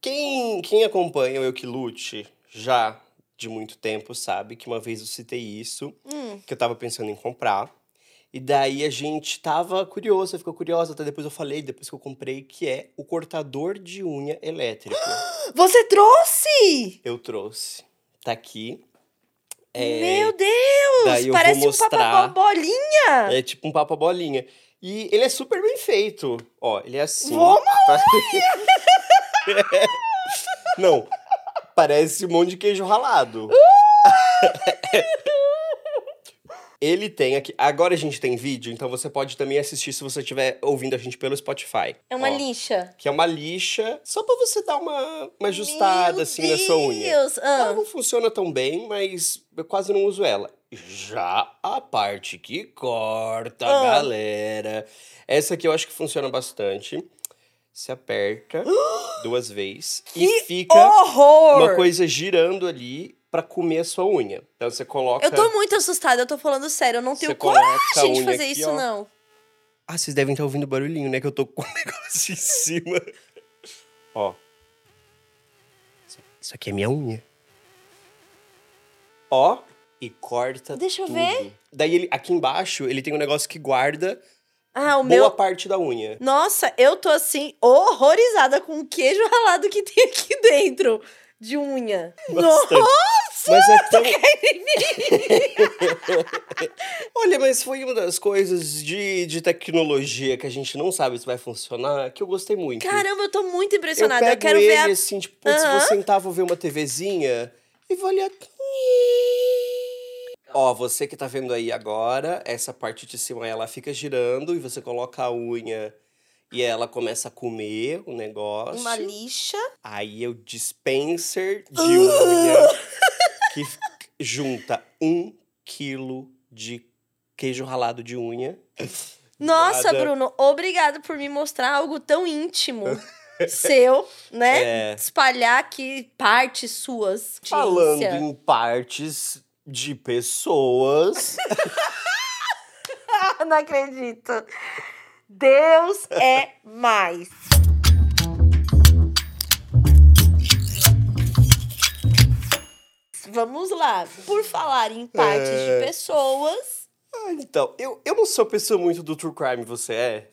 Quem, quem acompanha o Eu Que Lute já de muito tempo sabe que uma vez eu citei isso, Hum. que eu tava pensando em comprar. E daí a gente tava curiosa, ficou curiosa, até depois eu falei, depois que eu comprei, que é o cortador de unha elétrico. Você trouxe! eu trouxe. Tá aqui. É, Meu Deus! Parece um mostrar. papagaio bolinha! é tipo um papo bolinha. E ele é super bem feito. Ó, ele é assim. Vamos Não, parece um monte de queijo ralado. Ele tem aqui. Agora a gente tem vídeo, então você pode também assistir se você estiver ouvindo a gente pelo Spotify. É uma Ó, lixa. Que é uma lixa, só pra você dar uma, uma ajustada Meu assim na sua unha. Deus! Ela Ah. não funciona tão bem, mas eu quase não uso ela. Já a parte que corta, Ah. galera. Essa aqui eu acho que funciona bastante. Se aperta duas vezes e fica horror! uma coisa girando ali pra comer a sua unha. Então você coloca. Eu tô muito assustada, eu tô falando sério, eu não tenho coragem de fazer aqui, isso, ó. não. Ah, vocês devem estar ouvindo o barulhinho, né? Que eu tô com o negócio em cima. Ó. Isso- Isso aqui é minha unha. Ó. E corta Deixa eu tudo. ver. Daí, ele, aqui embaixo, ele tem um negócio que guarda Ah, o boa meu. parte da unha. Nossa, eu tô assim, horrorizada com o queijo ralado que tem aqui dentro de unha. Bastante. Nossa! Mas é tão... Olha, mas foi uma das coisas de, de tecnologia que a gente não sabe se vai funcionar, que eu gostei muito. Caramba, eu tô muito eu impressionada. Eu, pego quero ele ver a. assim, tipo, putz, Aham. vou sentar, vou ver uma TVzinha e vou olhar. Ó, você que tá vendo aí agora, essa parte de cima ela fica girando e você coloca a unha e ela começa a comer o negócio. Uma lixa. Aí é o dispenser de unha que junta um quilo de queijo ralado de unha. Nossa, Nada. Bruno, obrigado por me mostrar algo tão íntimo seu, né? É. Espalhar aqui partes suas. Falando em partes de pessoas. Não acredito. Deus é mais. Vamos lá. Por falar em partes É. de pessoas. Ah, então, eu, eu não sou pessoa muito do true crime, você é?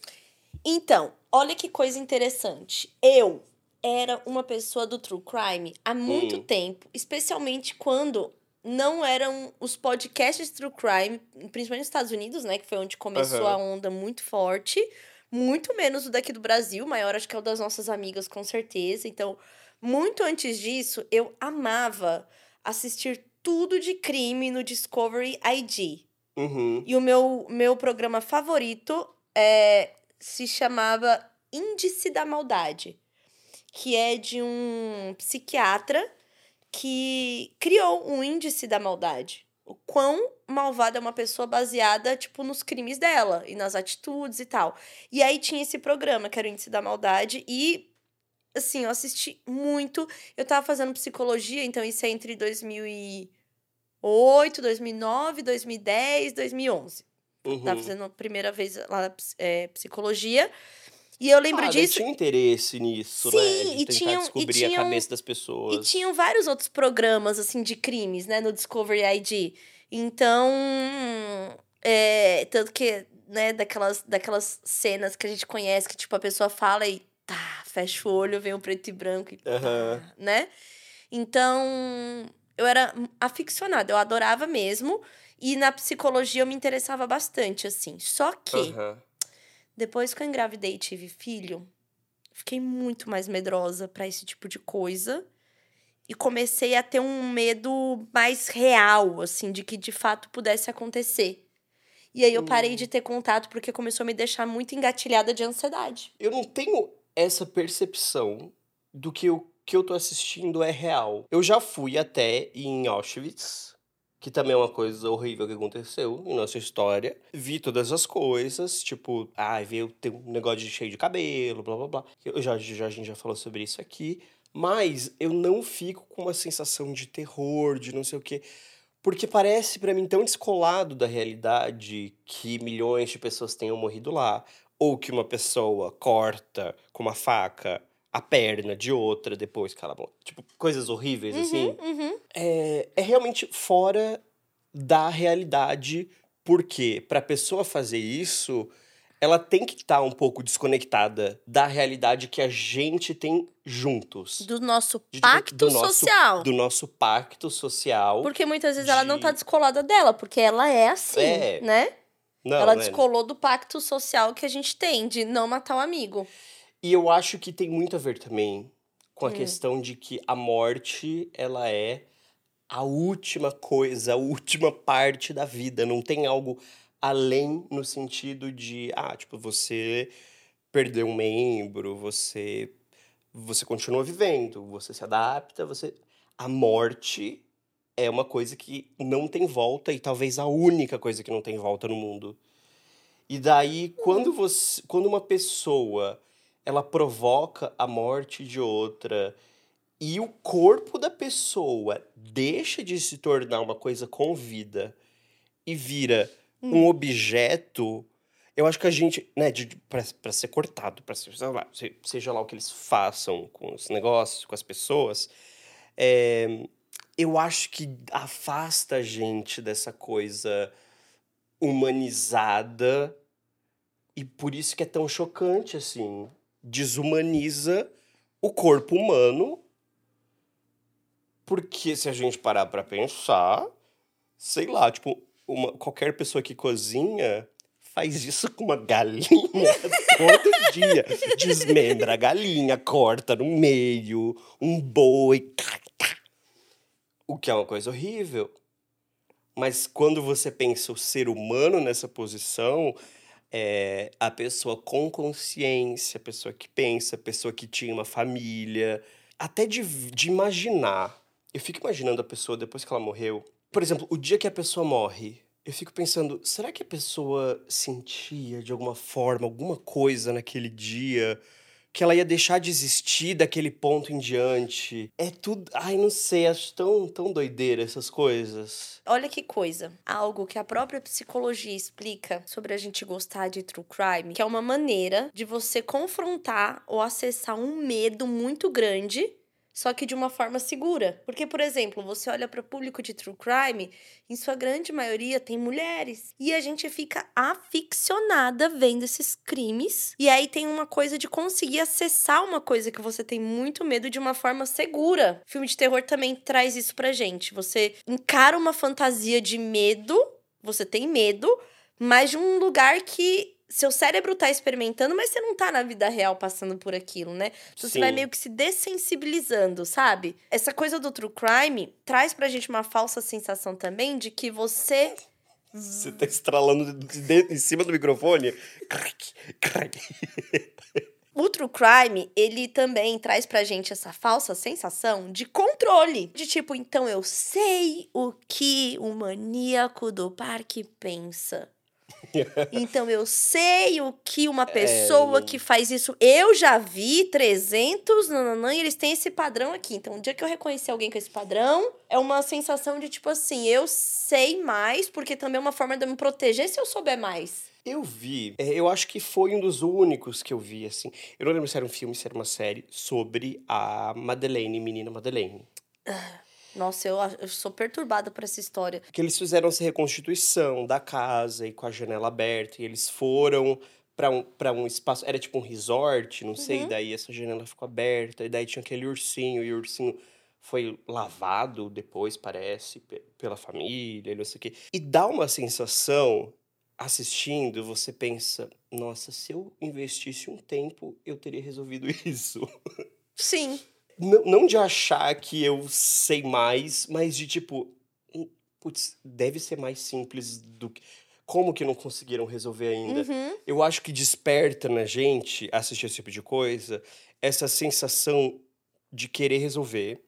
Então, olha que coisa interessante. Eu era uma pessoa do true crime há muito Hum. tempo, especialmente quando não eram os podcasts true crime, principalmente nos Estados Unidos, né, que foi onde começou Aham. a onda muito forte, muito menos o daqui do Brasil, maior acho que é o das nossas amigas com certeza. Então, muito antes disso, eu amava assistir tudo de crime no Discovery ID. Uhum. E o meu, meu programa favorito é, se chamava Índice da Maldade, que é de um psiquiatra que criou um índice da maldade. O quão malvada é uma pessoa baseada, tipo, nos crimes dela e nas atitudes e tal. E aí tinha esse programa, que era o Índice da Maldade, e assim, eu assisti muito. Eu tava fazendo psicologia, então isso é entre 2008, 2009, 2010, 2011. uhum. Tava fazendo a primeira vez lá é, psicologia. E eu lembro ah, disso. Eu tinha interesse nisso, Sim, né? De e tinham- e descobrir tinham- a cabeça das E pessoas. tinham vários outros programas, assim, de crimes, né, no Discovery ID. Então, é, tanto que, né, daquelas, daquelas cenas que a gente conhece, que, tipo, a pessoa fala e tá, fecha o olho, vem o preto e branco e pá, né? Então, eu era aficionada, eu adorava mesmo. E na psicologia eu me interessava bastante, assim. Só que. Depois que eu engravidei e tive filho, fiquei muito mais medrosa pra esse tipo de coisa. E comecei a ter um medo mais real, assim, de que de fato pudesse acontecer. E aí eu parei Hum. de ter contato porque começou a me deixar muito engatilhada de ansiedade. Eu não tenho essa percepção do que o que eu tô assistindo é real. Eu já fui até em Auschwitz, que também é uma coisa horrível que aconteceu em nossa história. Vi todas as coisas, tipo, ah, veio ter um negócio de cheio de cabelo, blá blá blá. Eu já, a gente já falou sobre isso aqui. Mas eu não fico com uma sensação de terror, de não sei o quê. Porque parece pra mim tão descolado da realidade que milhões de pessoas tenham morrido lá. Ou que uma pessoa corta com uma faca a perna de outra depois que ela. Tipo, coisas horríveis, assim. Uhum. É, é realmente fora da realidade, porque pra pessoa fazer isso, ela tem que estar um pouco desconectada da realidade que a gente tem juntos. Do nosso De- pacto do nosso- social. Do nosso pacto social. Porque muitas vezes ela não de- tá descolada dela, porque ela é assim, É. né? Não, ela né? descolou do pacto social que a gente tem de não matar o amigo. E eu acho que tem muito a ver também com a Hum. questão de que a morte, ela é a última coisa, a última parte da vida. Não tem algo além no sentido de, ah, tipo, você perdeu um membro, você você continua vivendo, você se adapta, você a morte é uma coisa que não tem volta e talvez a única coisa que não tem volta no mundo. E daí, quando você, quando uma pessoa ela provoca a morte de outra. E o corpo da pessoa deixa de se tornar uma coisa com vida e vira um objeto, eu acho que a gente, né, pra ser cortado, pra ser, lá, se- seja lá o que eles façam com os negócios, com as pessoas, é, eu acho que afasta a gente dessa coisa humanizada. E por isso que é tão chocante, assim. Desumaniza o corpo humano. Porque se a gente parar pra pensar, sei lá, tipo, uma, qualquer pessoa que cozinha faz isso com uma galinha todo dia. Desmembra a galinha, corta no meio, um boi. tá, tá. O que é uma coisa horrível. Mas quando você pensa o ser humano nessa posição, é a pessoa com consciência, a pessoa que pensa, a pessoa que tinha uma família, até de, de imaginar. Eu fico imaginando a pessoa depois que ela morreu. Por exemplo, o dia que a pessoa morre, eu fico pensando, será que a pessoa sentia de alguma forma alguma coisa naquele dia que ela ia deixar de existir daquele ponto em diante? É tudo, ai, não sei, acho tão tão doideira essas coisas. Olha que coisa. Algo que a própria psicologia explica sobre a gente gostar de true crime, que é uma maneira de você confrontar ou acessar um medo muito grande, só que de uma forma segura. Porque, por exemplo, você olha para o público de true crime, em sua grande maioria tem mulheres. E a gente fica aficionada vendo esses crimes. E aí tem uma coisa de conseguir acessar uma coisa que você tem muito medo de uma forma segura. Filme de terror também traz isso pra gente. Você encara uma fantasia de medo, você tem medo, mas de um lugar que seu cérebro tá experimentando, mas você não tá na vida real passando por aquilo, né? Então, você vai meio que se dessensibilizando, sabe? Essa coisa do true crime traz pra gente uma falsa sensação também de que você Você tá estralando de- de- em cima do microfone? Crack, crack. O true crime, ele também traz pra gente essa falsa sensação de controle. De tipo, então eu sei o que o maníaco do parque pensa. Então eu sei o que uma pessoa não- que faz isso. Eu já vi 300, nananã, e eles têm esse padrão aqui. Então, o dia que eu reconhecer alguém com esse padrão, é uma sensação de tipo assim, eu sei mais, porque também é uma forma de eu me proteger se eu souber mais. Eu vi, é, eu acho que foi um dos únicos que eu vi, assim. Eu não lembro se era um filme, se era uma série, sobre a Madeleine, menina Madeleine. Nossa, eu, eu sou perturbada por essa história. Que eles fizeram essa reconstituição da casa e com a janela aberta, e eles foram pra um, pra um espaço, era tipo um resort, não sei, Uhum. daí essa janela ficou aberta, e daí tinha aquele ursinho, e o ursinho foi lavado depois, parece, pe- pela família, e não sei o quê. E dá uma sensação, assistindo, você pensa, nossa, se eu investisse um tempo, eu teria resolvido isso. Sim. Não, não de achar que eu sei mais, mas de tipo, hum, putz, deve ser mais simples do que. Como que não conseguiram resolver ainda? Uhum. Eu acho que desperta na gente assistir esse tipo de coisa essa sensação de querer resolver.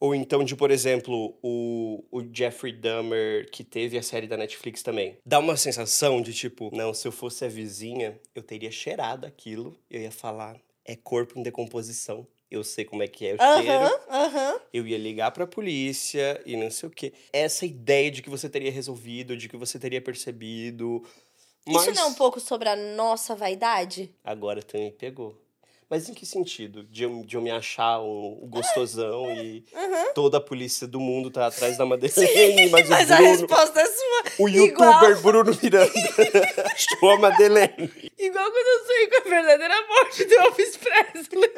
Ou então de, por exemplo, o, o Jeffrey Dahmer, que teve a série da Netflix também. Dá uma sensação de tipo, não, se eu fosse a vizinha, eu teria cheirado aquilo. Eu ia falar, é corpo em decomposição. Eu sei como é que é o cheiro. Aham, aham. Eu ia ligar pra polícia e não sei o quê. Essa ideia de que você teria resolvido, de que você teria percebido. Mas Isso não é um pouco sobre a nossa vaidade? agora também pegou. Mas em que sentido? De eu, de eu me achar um, um gostosão e Uhum. toda a polícia do mundo tá atrás da Madeleine, mas, Mas o a Bruno, resposta é sua. o igual- youtuber Bruno Miranda achou a Madeleine. Igual quando eu sonhei com a verdadeira morte do Elvis Presley.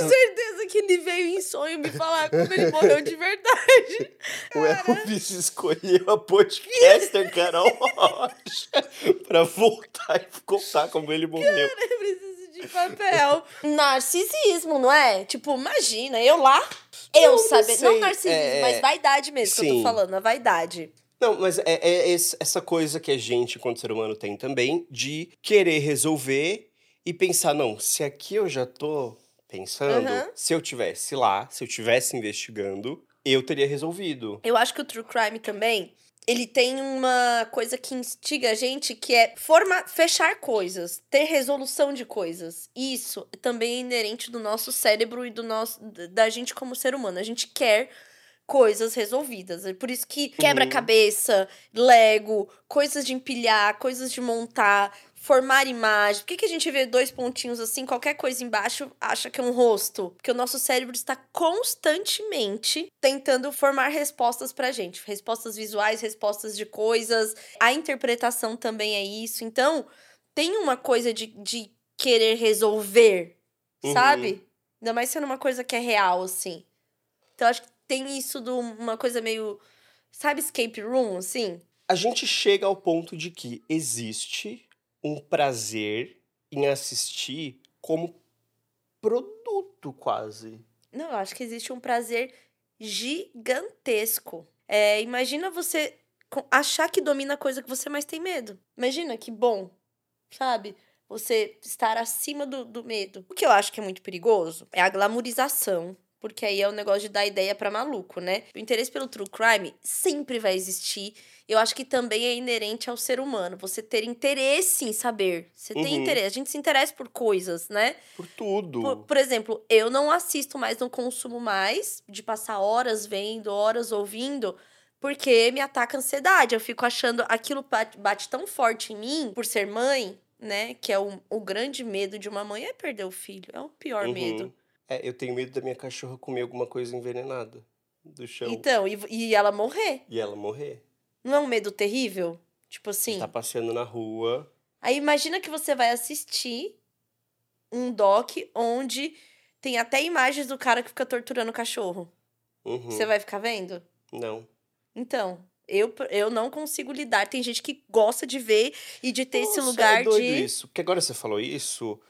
Eu tenho certeza que ele veio em sonho me falar como ele morreu de verdade. O Elvis escolheu a podcaster Carol Rocha pra voltar e contar como ele morreu. Eu preciso de papel. Narcisismo, não é? Tipo, imagina, eu lá, eu Não, não saber. sei. Não narcisismo, É, mas vaidade mesmo que eu tô sim. falando, a vaidade. Não, mas é, é esse- essa coisa que a gente, enquanto ser humano, tem também de querer resolver e pensar, não, se aqui eu já tô pensando, Uhum. se eu tivesse lá, se eu tivesse investigando, eu teria resolvido. Eu acho que o true crime também, ele tem uma coisa que instiga a gente, que é forma, fechar coisas, ter resolução de coisas. Isso também é inerente do nosso cérebro e do nosso da gente como ser humano. A gente quer coisas resolvidas. É por isso que quebra-cabeça, Lego, coisas de empilhar, coisas de montar, formar imagem. Por que, que a gente vê dois pontinhos assim, qualquer coisa embaixo, acha que é um rosto? Porque o nosso cérebro está constantemente tentando formar respostas pra gente. Respostas visuais, respostas de coisas. A interpretação também é isso. Então, tem uma coisa de, de querer resolver, Uhum. sabe? Ainda mais sendo uma coisa que é real, assim. Então, acho que tem isso de uma coisa meio. Sabe, escape room, assim? A gente chega ao ponto de que existe um prazer em assistir como produto, quase. Não, eu acho que existe um prazer gigantesco. É, imagina você achar que domina a coisa que você mais tem medo. Imagina que bom, sabe? Você estar acima do, do medo. O que eu acho que é muito perigoso é a glamorização. Porque aí é o negócio de dar ideia pra maluco, né? O interesse pelo true crime sempre vai existir. Eu acho que também é inerente ao ser humano. Você ter interesse em saber. Você tem Uhum. interesse. A gente se interessa por coisas, né? Por tudo. Por, por exemplo, eu não assisto mais, não consumo mais, de passar horas vendo, horas ouvindo, porque me ataca a ansiedade. Eu fico achando aquilo bate, bate tão forte em mim, por ser mãe, né? Que é o, o grande medo de uma mãe é perder o filho. É o pior Uhum. medo. É, eu tenho medo da minha cachorra comer alguma coisa envenenada do chão Então, e, e ela morrer. e ela morrer. Não é um medo terrível? Tipo assim. Tá passeando na rua. Aí imagina que você vai assistir um doc onde tem até imagens do cara que fica torturando o cachorro. Uhum. Você vai ficar vendo? Não. Então, eu, eu não consigo lidar. Tem gente que gosta de ver e de ter esse Nossa, lugar é doido de. isso. Porque agora você falou isso,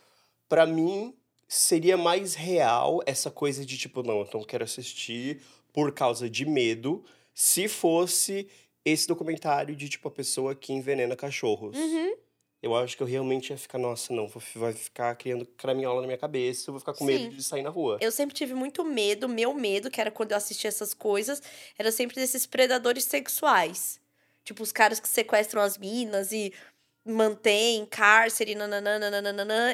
pra mim seria mais real essa coisa de tipo, não, eu não quero assistir por causa de medo, se fosse esse documentário de tipo a pessoa que envenena cachorros. Uhum. Eu acho que eu realmente ia ficar, nossa, não, vai ficar criando craminhola na minha cabeça, eu vou ficar com medo Sim. de sair na rua. Eu sempre tive muito medo, meu medo, que era quando eu assistia essas coisas, era sempre desses predadores sexuais. Tipo, os caras que sequestram as minas e mantêm cárcere.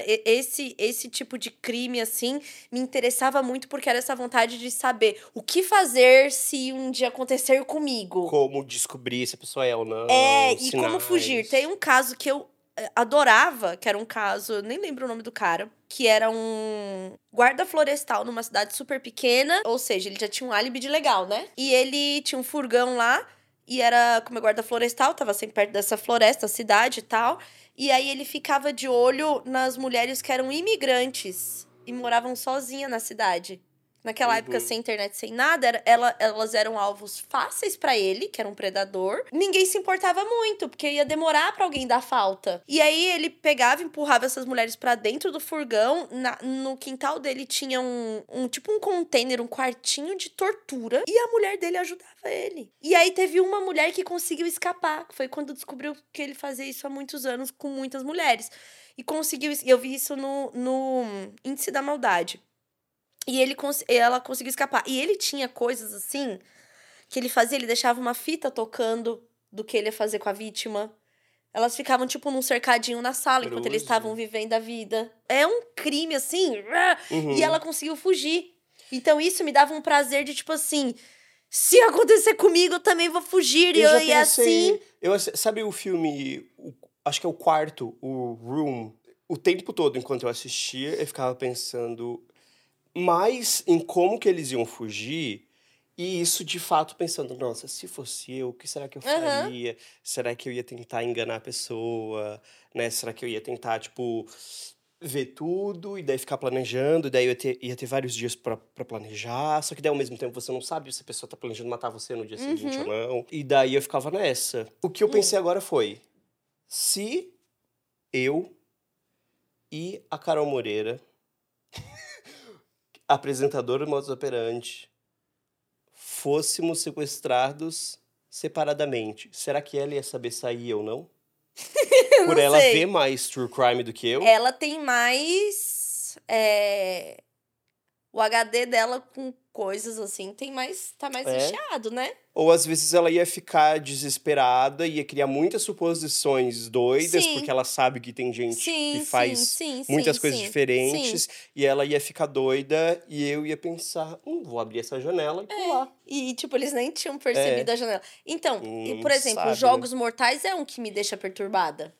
E- Esse, esse tipo de crime, assim, me interessava muito porque era essa vontade de saber o que fazer se um dia acontecer comigo. Como descobrir se a pessoa é ou não. É, e como fugir. Tem um caso que eu eh, adorava, que era um caso, nem lembro o nome do cara, que era um guarda florestal numa cidade super pequena, ou seja, ele já tinha um álibi de legal, né? E ele tinha um furgão lá, e era como guarda florestal, tava sempre perto dessa floresta, cidade e tal. E aí ele ficava de olho nas mulheres que eram imigrantes e moravam sozinha na cidade. Naquela Uhum. época, sem internet, sem nada, era- ela- elas eram alvos fáceis pra ele, que era um predador. Ninguém se importava muito, porque ia demorar pra alguém dar falta. E aí ele pegava e empurrava essas mulheres pra dentro do furgão. Na- no quintal dele tinha um, um tipo um container, um quartinho de tortura. E a mulher dele ajudava ele. E aí teve uma mulher que conseguiu escapar. Foi quando descobriu que ele fazia isso há muitos anos com muitas mulheres. E conseguiu. Eu vi isso no, no Índice da Maldade. E ele, cons- ela conseguiu escapar. E ele tinha coisas assim que ele fazia, ele deixava uma fita tocando do que ele ia fazer com a vítima. Elas ficavam, tipo, num cercadinho na sala enquanto eles estavam vivendo a vida. É um crime, assim. Uhum. E ela conseguiu fugir. Então isso me dava um prazer de, tipo assim. Se acontecer comigo, eu também vou fugir. E, Eu eu, já e assim. Eu, ass- sabe o filme, o- acho que é o quarto, o Room, o tempo todo, enquanto eu assistia, eu ficava pensando mais em como que eles iam fugir. E isso, de fato, pensando, nossa, se fosse eu, o que será que eu faria? Será que eu ia tentar enganar a pessoa? Né? Será que eu ia tentar, tipo, ver tudo e daí ficar planejando? E daí eu ia ter, ia ter vários dias pra planejar. Só que daí, ao mesmo tempo, você não sabe se a pessoa tá planejando matar você no dia seguinte ou não. E daí eu ficava nessa. O que eu pensei agora foi, se eu e a Carol Moreira, apresentadora do Modus Operandi, fôssemos sequestrados separadamente, será que ela ia saber sair ou não? Por não ela sei. ver mais true crime do que eu? Ela tem mais. é, O HD dela com coisas assim tem mais. tá mais É. recheado, né? Ou às vezes ela ia ficar desesperada e ia criar muitas suposições doidas, Sim. porque ela sabe que tem gente Sim, que faz sim, muitas coisas diferentes, e ela ia ficar doida e eu ia pensar, hum, vou abrir essa janela e pular. E, tipo, eles nem tinham percebido a janela. Então, e, Hum, por exemplo, sabe, né? Jogos Mortais é um que me deixa perturbada.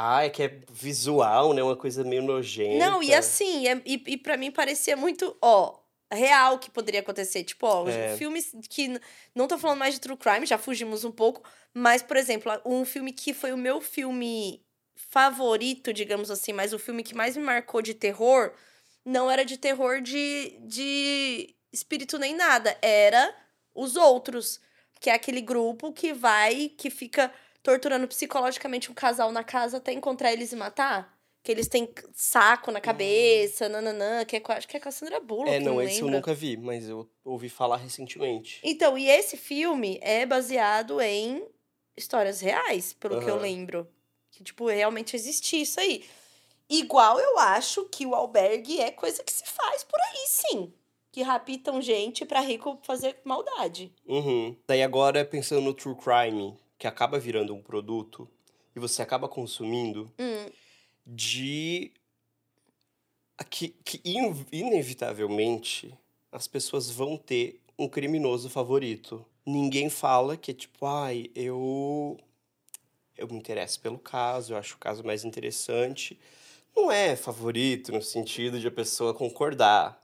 Ah, é que é visual, né? Uma coisa meio nojenta. Não, e assim, é- e, e para mim parecia muito, ó, real que poderia acontecer. Tipo, ó, É. filmes que. Não tô falando mais de true crime, já fugimos um pouco. Mas, por exemplo, um filme que foi o meu filme favorito, digamos assim, mas o filme que mais me marcou de terror não era de terror de, de espírito nem nada. Era Os Outros, que é aquele grupo que vai, que fica torturando psicologicamente um casal na casa até encontrar eles e matar. Que eles têm saco na cabeça, nananã, que é, acho que é com a Sandra Bullock, É, não, não esse eu lembro. nunca vi, mas eu ouvi falar recentemente. Então, e esse filme é baseado em histórias reais, pelo que eu lembro. Que, tipo, realmente existia isso aí. Igual eu acho que o albergue é coisa que se faz por aí, sim. Que raptam gente pra rico fazer maldade. Uhum. Daí agora, pensando no true crime, que acaba virando um produto, e você acaba consumindo, Hum, de que, que in- inevitavelmente as pessoas vão ter um criminoso favorito. Ninguém fala que é tipo, ai, eu eu me interesso pelo caso, eu acho o caso mais interessante. Não é favorito no sentido de a pessoa concordar.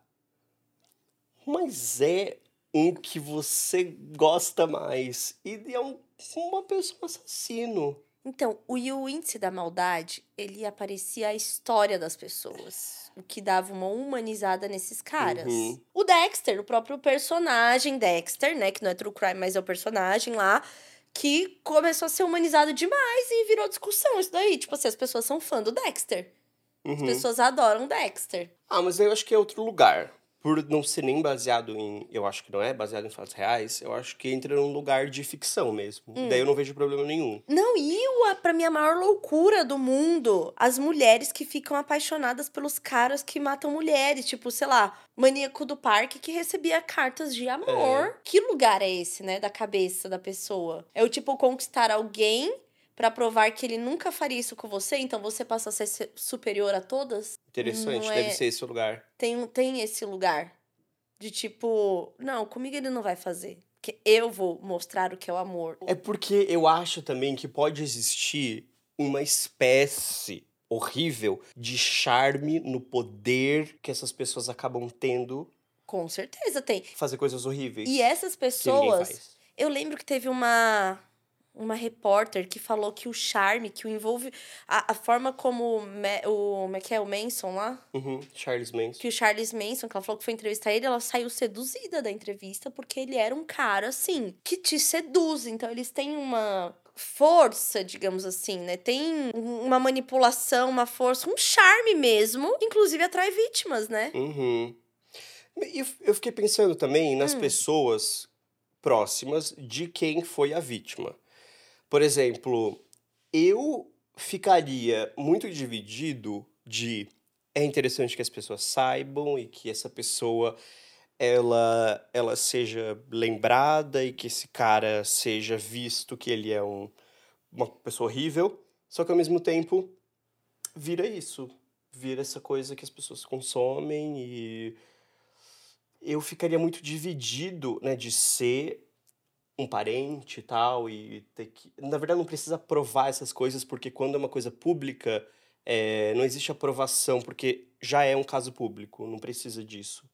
Mas é um que você gosta mais. E é um, uma pessoa assassino. Então, o, e o índice da maldade, ele aparecia a história das pessoas. O que dava uma humanizada nesses caras. Uhum. O Dexter, o próprio personagem Dexter, né? Que não é true crime, mas é o personagem lá. Que começou a ser humanizado demais e virou discussão isso daí. Tipo assim, as pessoas são fã do Dexter. As Uhum. pessoas adoram Dexter. Ah, mas eu acho que é outro lugar. Por não ser nem baseado em. Eu acho que não é baseado em fatos reais, eu acho que entra num lugar de ficção mesmo. Hum. Daí eu não vejo problema nenhum. Não, e a- pra mim a maior loucura do mundo, as mulheres que ficam apaixonadas pelos caras que matam mulheres, tipo, sei lá, maníaco do parque que recebia cartas de amor. Que lugar é esse, né, da cabeça da pessoa? É o tipo conquistar alguém pra provar que ele nunca faria isso com você, então você passa a ser se- superior a todas? Interessante, Não deve é- ser esse o lugar. Tem, tem esse lugar de tipo, não, comigo ele não vai fazer. Porque eu vou mostrar o que é o amor. É porque eu acho também que pode existir uma espécie horrível de charme no poder que essas pessoas acabam tendo Com certeza tem. fazer coisas horríveis. E essas que pessoas. Eu lembro que teve uma. Uma repórter que falou que o charme, que o envolve. A, a forma como o, o. Como é que é? O Manson lá? Uhum, Charles Manson. Que o Charles Manson, que ela falou que foi entrevistar ele, ela saiu seduzida da entrevista porque ele era um cara, assim, que te seduz. Então eles têm uma força, digamos assim, né? Tem um- uma manipulação, uma força, um charme mesmo. Inclusive atrai vítimas, né? Uhum. E eu- eu fiquei pensando também nas Hum. pessoas próximas de quem foi a vítima. Por exemplo, eu ficaria muito dividido de é interessante que as pessoas saibam e que essa pessoa ela ela seja lembrada e que esse cara seja visto que ele é um, uma pessoa horrível, só que ao mesmo tempo vira isso, vira essa coisa que as pessoas consomem e eu ficaria muito dividido, né, de ser um parente e tal e ter que, na verdade não precisa provar essas coisas porque quando é uma coisa pública É, não existe aprovação, porque já é um caso público, não precisa disso.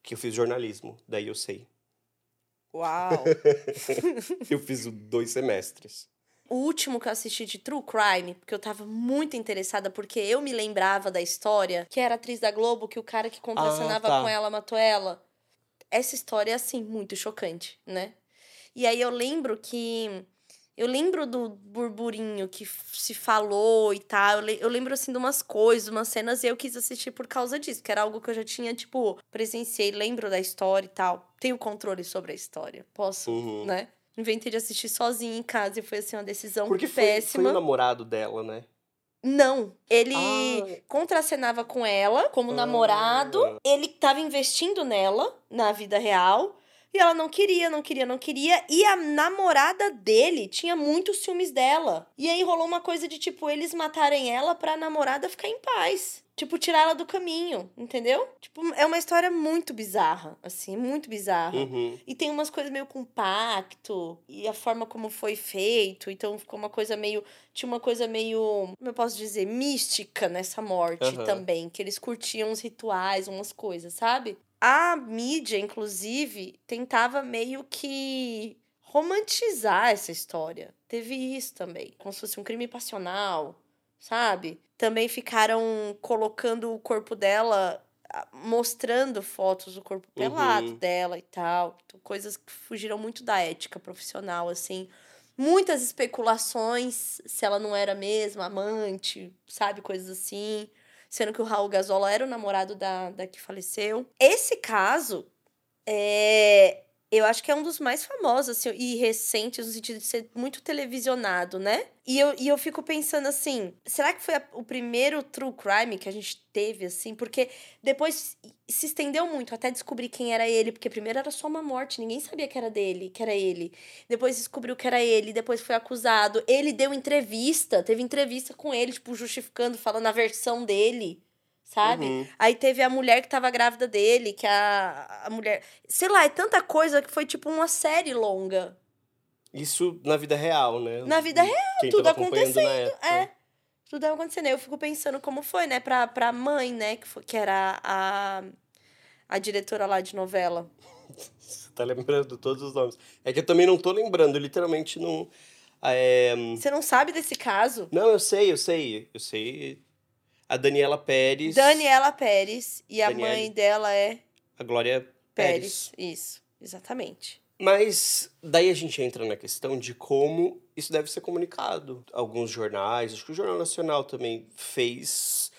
Que eu fiz jornalismo, daí eu sei. Uau! eu fiz dois semestres. o último que eu assisti de True Crime, porque eu tava muito interessada, porque eu me lembrava da história, que era atriz da Globo, que o cara que contracenava Ah, tá. com ela matou ela. Essa história é, assim, muito chocante, né? E aí eu lembro que. Eu lembro do burburinho que se falou e tal. Eu, le- eu lembro, assim, de umas coisas, umas cenas, e eu quis assistir por causa disso, que era algo que eu já tinha, tipo, presenciei, lembro da história e tal. Tenho controle sobre a história. Posso, Uhum. né? Inventei de assistir sozinha em casa e foi, assim, uma decisão Porque foi, foi péssima. o namorado dela, né? Não, ele Ah. contracenava com ela como Ah. namorado, ele tava investindo nela na vida real. E ela não queria, não queria, não queria. E a namorada dele tinha muitos ciúmes dela. E aí rolou uma coisa de, tipo, eles matarem ela pra namorada ficar em paz. Tipo, tirar ela do caminho, entendeu? Tipo, é uma história muito bizarra, assim, muito bizarra. Uhum. E tem umas coisas meio com pacto, e a forma como foi feito, então ficou uma coisa meio. Tinha uma coisa meio. Como eu posso dizer? Mística nessa morte Aham. também, que eles curtiam os rituais, umas coisas, sabe? A mídia, inclusive, tentava meio que romantizar essa história. Teve isso também, como se fosse um crime passional, sabe? Também ficaram colocando o corpo dela mostrando fotos do corpo pelado Uhum. dela e tal. Então, coisas que fugiram muito da ética profissional, assim. Muitas especulações se ela não era mesmo amante, sabe? Coisas assim. Sendo que o Raul Gazola era o namorado da, da que faleceu. Esse caso, é, eu acho que é um dos mais famosos, assim, e recentes, no sentido de ser muito televisionado, né? E eu, e eu fico pensando assim, será que foi a- o primeiro true crime que a gente teve, assim? Porque depois se estendeu muito até descobrir quem era ele, porque primeiro era só uma morte, ninguém sabia que era dele, que era ele. Depois descobriu que era ele, depois foi acusado. Ele deu entrevista, teve entrevista com ele, tipo, justificando, falando a versão dele, sabe? Uhum. Aí teve a mulher que tava grávida dele, que a, a mulher. Sei lá, é tanta coisa que foi tipo uma série longa. Isso na vida real, né? Na vida real, Quem tudo época. É. Tudo acontecendo. Eu fico pensando como foi, né, pra, pra mãe, né, que, foi, que era a, a diretora lá de novela. Você tá lembrando todos os nomes. É que eu também não tô lembrando, literalmente não. É... Você não sabe desse caso? Não, eu sei, eu sei. Eu sei. A Daniela Pérez. Daniela Pérez e a Daniele. mãe dela é A Glória Pérez. Pérez. Isso, exatamente. Mas daí a gente entra na questão de como isso deve ser comunicado. Alguns jornais, acho que o Jornal Nacional também fez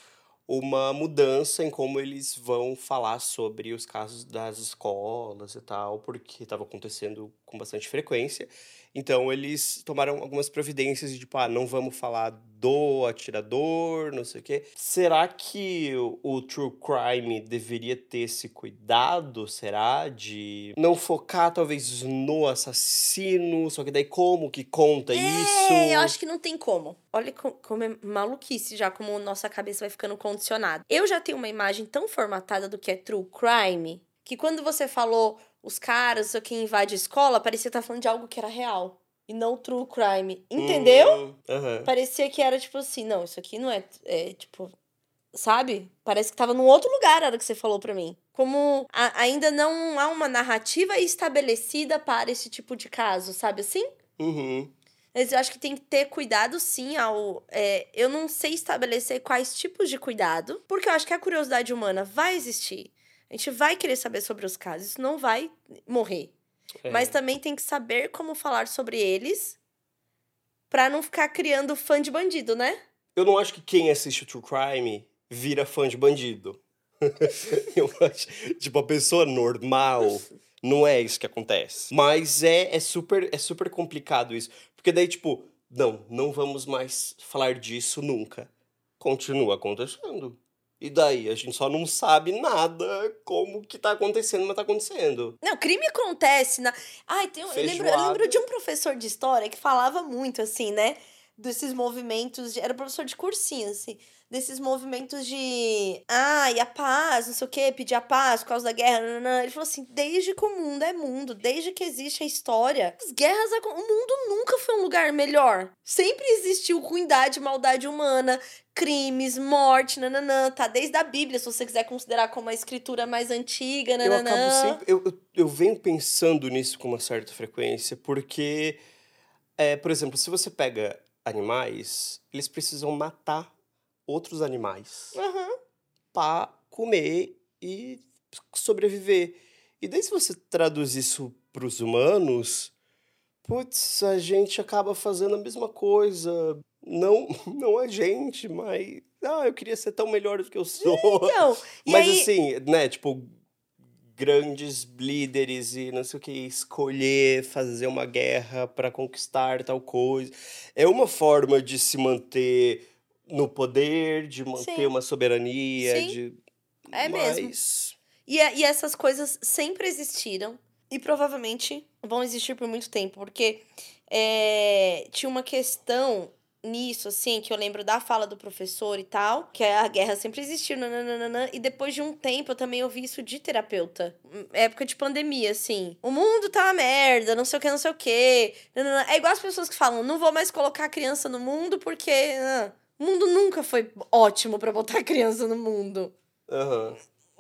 uma mudança em como eles vão falar sobre os casos das escolas e tal, porque estava acontecendo com bastante frequência. Então eles tomaram algumas providências de tipo, ah, não vamos falar do atirador, não sei o quê. Será que o, true crime deveria ter esse cuidado, será? De não focar talvez no assassino, só que daí como que conta isso? É, eu acho que não tem como. Olha co- como é maluquice já, como nossa cabeça vai ficando condicionada. Eu já tenho uma imagem tão formatada do que é true crime, que quando você falou os caras, quem invade a escola, parecia estar falando de algo que era real. E não true crime. Entendeu? Hum, aham. Parecia que era tipo assim, não, isso aqui não é, é tipo, sabe? Parece que tava num outro lugar a hora que você falou pra mim. Como a- ainda não há uma narrativa estabelecida para esse tipo de caso, sabe assim? Uhum. Mas eu acho que tem que ter cuidado sim ao. é, eu não sei estabelecer quais tipos de cuidado, porque eu acho que a curiosidade humana vai existir. A gente vai querer saber sobre os casos, isso não vai morrer. É. Mas também tem que saber como falar sobre eles pra não ficar criando fã de bandido, né? Eu não acho que quem assiste o True Crime vira fã de bandido. eu acho, tipo, a pessoa normal não é isso que acontece. Mas é, é, super, é super complicado isso. Porque daí, tipo, não, não vamos mais falar disso nunca. Continua acontecendo. E daí, a gente só não sabe nada como que tá acontecendo, mas tá acontecendo. Não, crime acontece na. Ai, tem um- eu, lembro, eu lembro de um professor de história que falava muito assim, né? Desses movimentos. De, era professor de cursinho, assim. Desses movimentos de. Ah, e a paz, não sei o quê, pedir a paz por causa da guerra. Não, não. Ele falou assim: desde que o mundo é mundo, desde que existe a história, as guerras. O mundo nunca foi um lugar melhor. Sempre existiu ruindade, maldade humana, crimes, morte, nananã. Tá desde a Bíblia, se você quiser considerar como a escritura mais antiga, nananã. Eu acabo sempre. Eu, eu, eu venho pensando nisso com uma certa frequência, porque. É, por exemplo, se você pega animais, eles precisam matar outros animais Uhum. para comer e sobreviver. E daí, se você traduz isso para os humanos, putz, a gente acaba fazendo a mesma coisa. Não, não a gente, mas. Ah, eu queria ser tão melhor do que eu sou. Então, mas aí, assim, né, tipo, grandes líderes e não sei o que, escolher fazer uma guerra para conquistar tal coisa. É uma forma de se manter no poder, de manter Sim. uma soberania, Sim. de. É mesmo. Mas- E, é- e essas coisas sempre existiram e provavelmente vão existir por muito tempo, porque é, tinha uma questão nisso, assim, que eu lembro da fala do professor e tal, que a guerra sempre existiu, nananana, e depois de um tempo eu também ouvi isso de terapeuta, hum, época de pandemia, assim, o mundo tá uma merda, não sei o que, não sei o que, é igual as pessoas que falam, não vou mais colocar criança no mundo porque o mundo nunca foi ótimo pra botar criança no mundo Aham.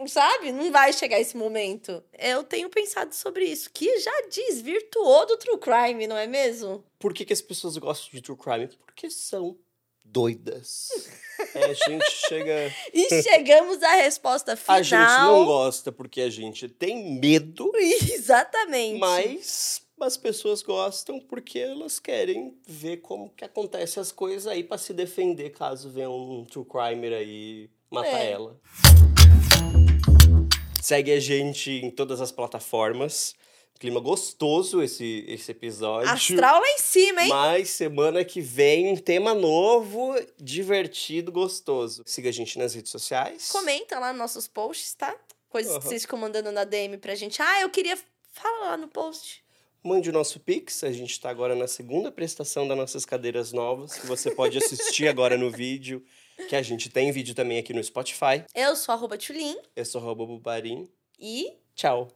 Sabe? Não vai chegar esse momento. Eu tenho pensado sobre isso, que já desvirtuou do true crime, não é mesmo? Por que, que as pessoas gostam de true crime? Porque são doidas. É, a gente chega. E chegamos à resposta final. A gente não gosta porque a gente tem medo, Exatamente. mas as pessoas gostam porque elas querem ver como que acontece as coisas aí pra se defender caso venha um true crimer aí matar É. ela. Segue a gente em todas as plataformas. Clima gostoso esse, esse episódio. Astral lá em cima, hein? Mas semana que vem um tema novo, divertido, gostoso. Siga a gente nas redes sociais. Comenta lá nos nossos posts, tá? Coisas que Aham. vocês ficam mandando na DM pra gente. Ah, eu queria. Fala lá no post. Mande o nosso Pix. A gente tá agora na segunda prestação das nossas cadeiras novas, que você pode assistir agora no vídeo. Que a gente tem vídeo também aqui no Spotify. Eu sou arroba Tulin Eu sou Robo Bubarim. e Tchau.